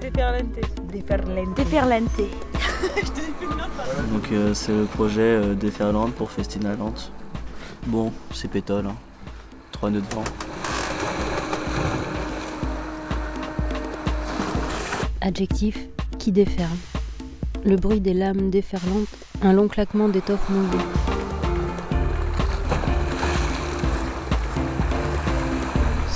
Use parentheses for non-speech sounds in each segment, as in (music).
déferlante. Déferlante. Déferlante. Donc euh, c'est le projet euh, Déferlante pour Festinaland. Bon, c'est pétole. Hein. Trois nœuds de vent. Adjectif qui déferle. Le bruit des lames déferlantes, un long claquement d'étoffe mouillée.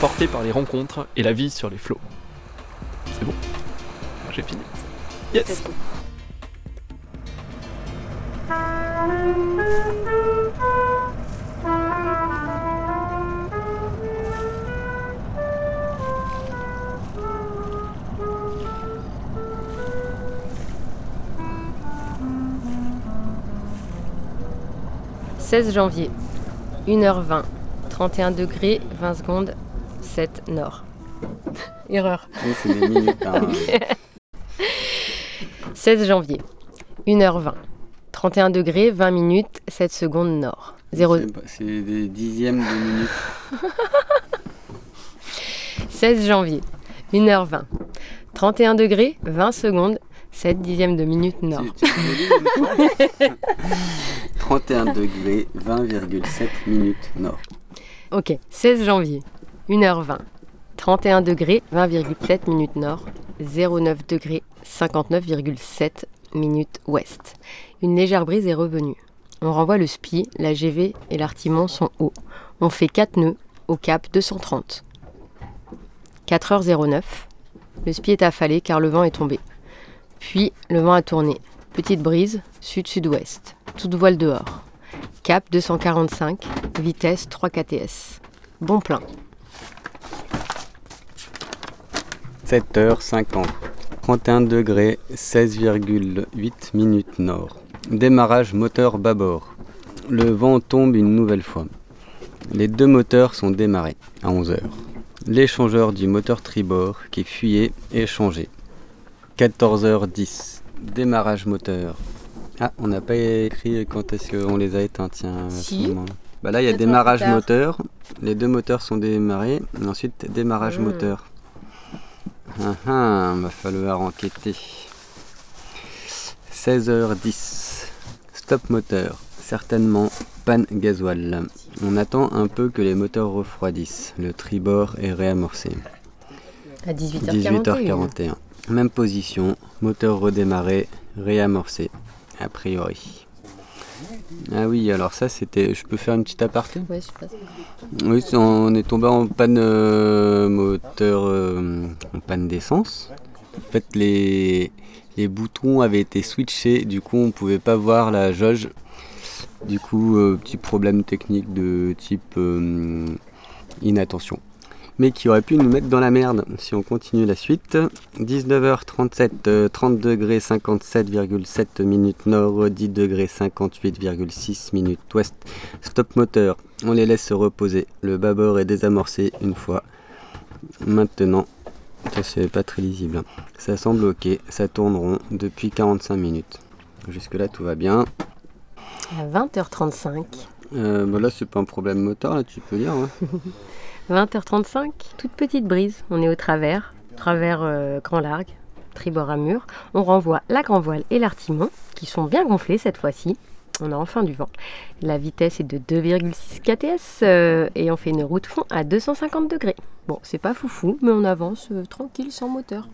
portés par les rencontres et la vie sur les flots. C'est bon, j'ai fini. Yes « 16 janvier, 1h20, 31 degrés, 20 secondes, 7 nord. (laughs) Erreur. Oui, c'est des minutes. hein. 16 janvier, 1h20, 31 degrés, 20 minutes, 7 secondes nord. 0... C'est des dixièmes de minutes. (laughs) 16 janvier, 1h20, 31 degrés, 20 secondes, 7 dixièmes de minute nord. Tu- tu peux lire une fois 31 degrés, 20,7 minutes nord. Ok, 16 janvier, 1h20, 31 degrés, 20,7 minutes nord, 09 degrés, 59,7 minutes ouest. Une légère brise est revenue. On renvoie le SPI, la GV et l'artimon sont hauts. On fait 4 nœuds au cap 230. 4h09, le SPI est affalé car le vent est tombé. Puis le vent a tourné. Petite brise, sud-sud-ouest. Toute voile dehors. Cap 245, vitesse 3 KTS. Bon plein. 7h50. 31 degrés, 16,8 minutes nord. Démarrage moteur bâbord. Le vent tombe une nouvelle fois. Les deux moteurs sont démarrés à 11h. L'échangeur du moteur tribord qui fuyait est changé. 14h10. Démarrage moteur. Ah, on n'a pas écrit quand est-ce qu'on les a éteints, tiens. à ce Si. moment-là. Bah là, il y a démarrage moteur. Les deux moteurs sont démarrés. Et ensuite, démarrage Hmm. moteur. Ah ah, va falloir enquêter. 16h10. Stop moteur. Certainement panne gasoil. On attend un peu que les moteurs refroidissent. Le tribord est réamorcé. À 18h41. 18h41. Même position. Moteur redémarré. Réamorcé. A priori. Ah oui, alors ça c'était. Je peux faire une petite aparté? Ouais, je passe. oui, on est tombé en panne euh, moteur, euh, en panne d'essence. En fait, les, les boutons avaient été switchés, du coup, on pouvait pas voir la jauge. Du coup, euh, petit problème technique de type inattention. Mais qui aurait pu nous mettre dans la merde si on continue la suite. 19h37, euh, 30 degrés 57,7 minutes nord, 10 degrés 58,6 minutes ouest. Stop moteur, on les laisse se reposer. Le bâbord est désamorcé une fois. Maintenant, ça c'est pas très lisible. hein. Ça semble ok, ça tourne rond depuis 45 minutes. Jusque là tout va bien. À 20h35. Euh, bah là c'est pas un problème moteur là, tu peux lire. hein. (laughs) 20h35, toute petite brise. On est au travers, travers euh, grand largue, tribord à mur. On renvoie la grand voile et l'artimon, qui sont bien gonflés cette fois-ci. On a enfin du vent. La vitesse est de 2,6 KTS euh, et on fait une route fond à 250 degrés. Bon, c'est pas foufou, mais on avance euh, tranquille sans moteur.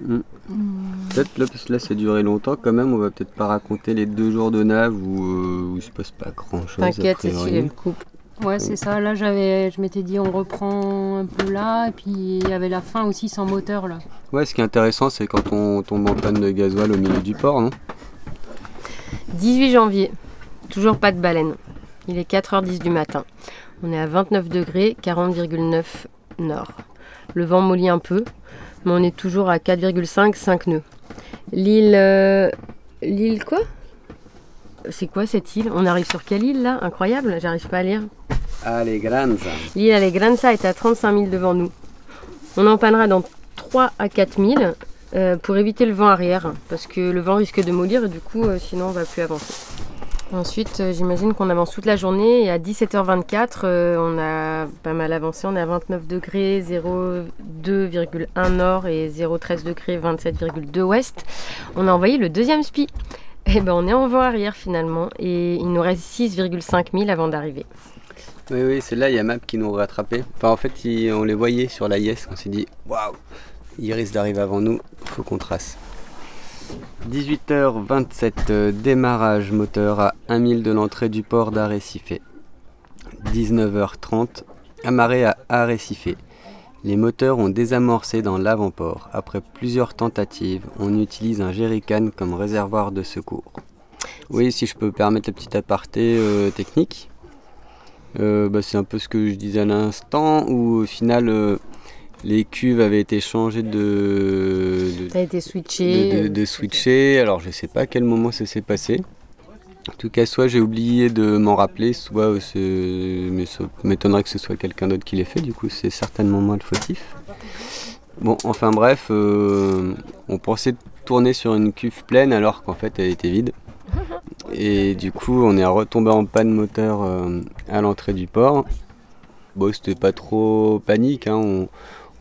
Peut-être là, parce que là c'est duré longtemps quand même, on va peut-être pas raconter les deux jours de nav où, euh, où il se passe pas grand chose. T'inquiète, Cécile, elle coupe. Ouais, c'est ça. Là, j'avais, je m'étais dit, on reprend un peu là. Et puis, il y avait la fin aussi sans moteur, là. Ouais, ce qui est intéressant c'est quand on tombe en panne de gasoil au milieu du port, non 18 janvier, toujours pas de baleine. Il est 4h10 du matin. On est à 29 degrés, 40,9 nord. Le vent mollit un peu, mais on est toujours à 4,5, 5 nœuds. L'île. euh, L'île quoi? C'est quoi cette île? On arrive sur quelle île là? Incroyable, j'arrive pas à lire. Alegranza. L'île Alegranza est à 35 000 devant nous. On empannera dans 3 à 4 000 euh, pour éviter le vent arrière, parce que le vent risque de mollir et du coup, euh, sinon on va plus avancer. Ensuite, euh, j'imagine qu'on avance toute la journée et à 17h24, euh, on a pas mal avancé. On est à 29 degrés, 0,2,1 nord et 0,13 degrés, 27,2 ouest. On a envoyé le deuxième spi. Et ben on est en vent arrière finalement et il nous reste 6,5 000 avant d'arriver. Oui, oui, c'est là, il y a Map qui nous rattrapait. Enfin, en fait, on les voyait sur la Yes. On s'est dit, waouh, ils risquent d'arriver avant nous, faut qu'on trace. 18h27, euh, démarrage moteur à 1 mille de l'entrée du port d'Arrecife. 19h30, amarré à Arrecife. Les moteurs ont désamorcé dans l'avant-port. Après plusieurs tentatives, on utilise un jerrycan comme réservoir de secours. Oui, si je peux permettre le petit aparté euh, technique. Euh, bah, c'est un peu ce que je disais à l'instant, où au final euh, les cuves avaient été changées de, de, Ça a été switché. de, de- de switcher. Alors je sais pas à quel moment ça s'est passé. En tout cas, soit j'ai oublié de m'en rappeler, soit euh, ça m'étonnerait que ce soit quelqu'un d'autre qui l'ait fait. Du coup, c'est certainement moi le fautif. Bon, enfin bref, euh, on pensait tourner sur une cuve pleine alors qu'en fait elle était vide. Et du coup, on est retombé en panne moteur euh, à l'entrée du port. Bon, c'était pas trop panique. hein, On,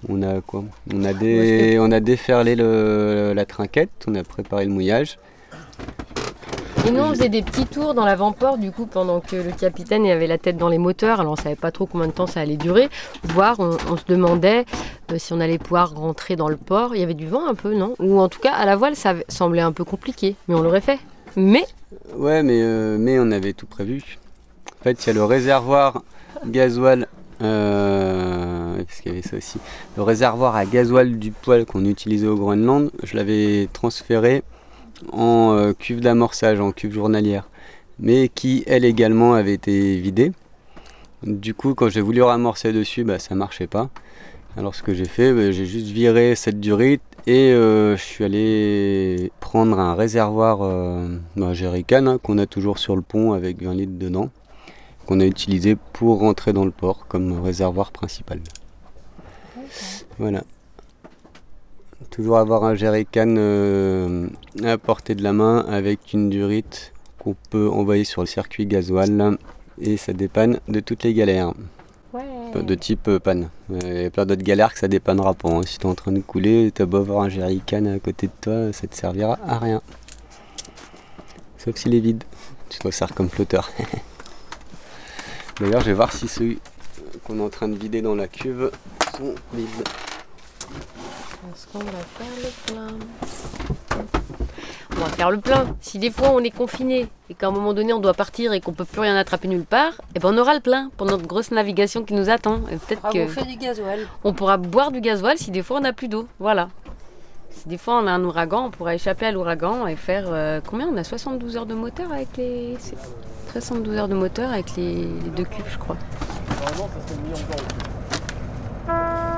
on a quoi? On a des, on a déferlé le- la trinquette. On a préparé le mouillage. Et nous, on faisait des petits tours dans l'avant-port, du coup, pendant que le capitaine avait la tête dans les moteurs. Alors, on savait pas trop combien de temps ça allait durer. Voire, on, on se demandait euh, si on allait pouvoir rentrer dans le port. Il y avait du vent un peu, non? Ou en tout cas, à la voile, ça semblait un peu compliqué. Mais on l'aurait fait. Mais, Ouais, mais, euh, mais on avait tout prévu. En fait, il y a le réservoir gasoil. Euh, parce qu'il y avait ça aussi. Le réservoir à gasoil du poêle qu'on utilisait au Groenland, je l'avais transféré en euh, cuve d'amorçage, en cuve journalière. Mais qui, elle également, avait été vidée. Du coup, quand j'ai voulu ramorcer dessus, bah, ça marchait pas. Alors, ce que j'ai fait, bah, j'ai juste viré cette durite et euh, je suis allé prendre un réservoir euh, un jerrycan hein, qu'on a toujours sur le pont avec 20 litres dedans, qu'on a utilisé pour rentrer dans le port comme réservoir principal. Voilà. Toujours avoir un jerrycan euh, à portée de la main avec une durite qu'on peut envoyer sur le circuit gasoil et ça dépanne de toutes les galères. De type euh, panne. Il y a plein d'autres galères que ça dépannera pas. hein. Si t'es en train de couler, t'as beau avoir un jerrycan à côté de toi, ça te servira à rien. Sauf s'il est vide. Tu te sert comme flotteur. (laughs) D'ailleurs, je vais voir si ceux qu'on est en train de vider dans la cuve sont vides. est-ce qu'on va faire le plein? On va faire le plein. Si des fois on est confiné et qu'à un moment donné on doit partir et qu'on peut plus rien attraper nulle part, et ben on aura le plein pour notre grosse navigation qui nous attend. Et peut-être que du gasoil. on pourra boire du gasoil si des fois on n'a plus d'eau. Voilà. Si des fois on a un ouragan, on pourra échapper à l'ouragan et faire euh, combien On a? 72 heures de moteur avec les. c'est 72 heures de moteur avec les, les deux cubes, je crois. Ça et toi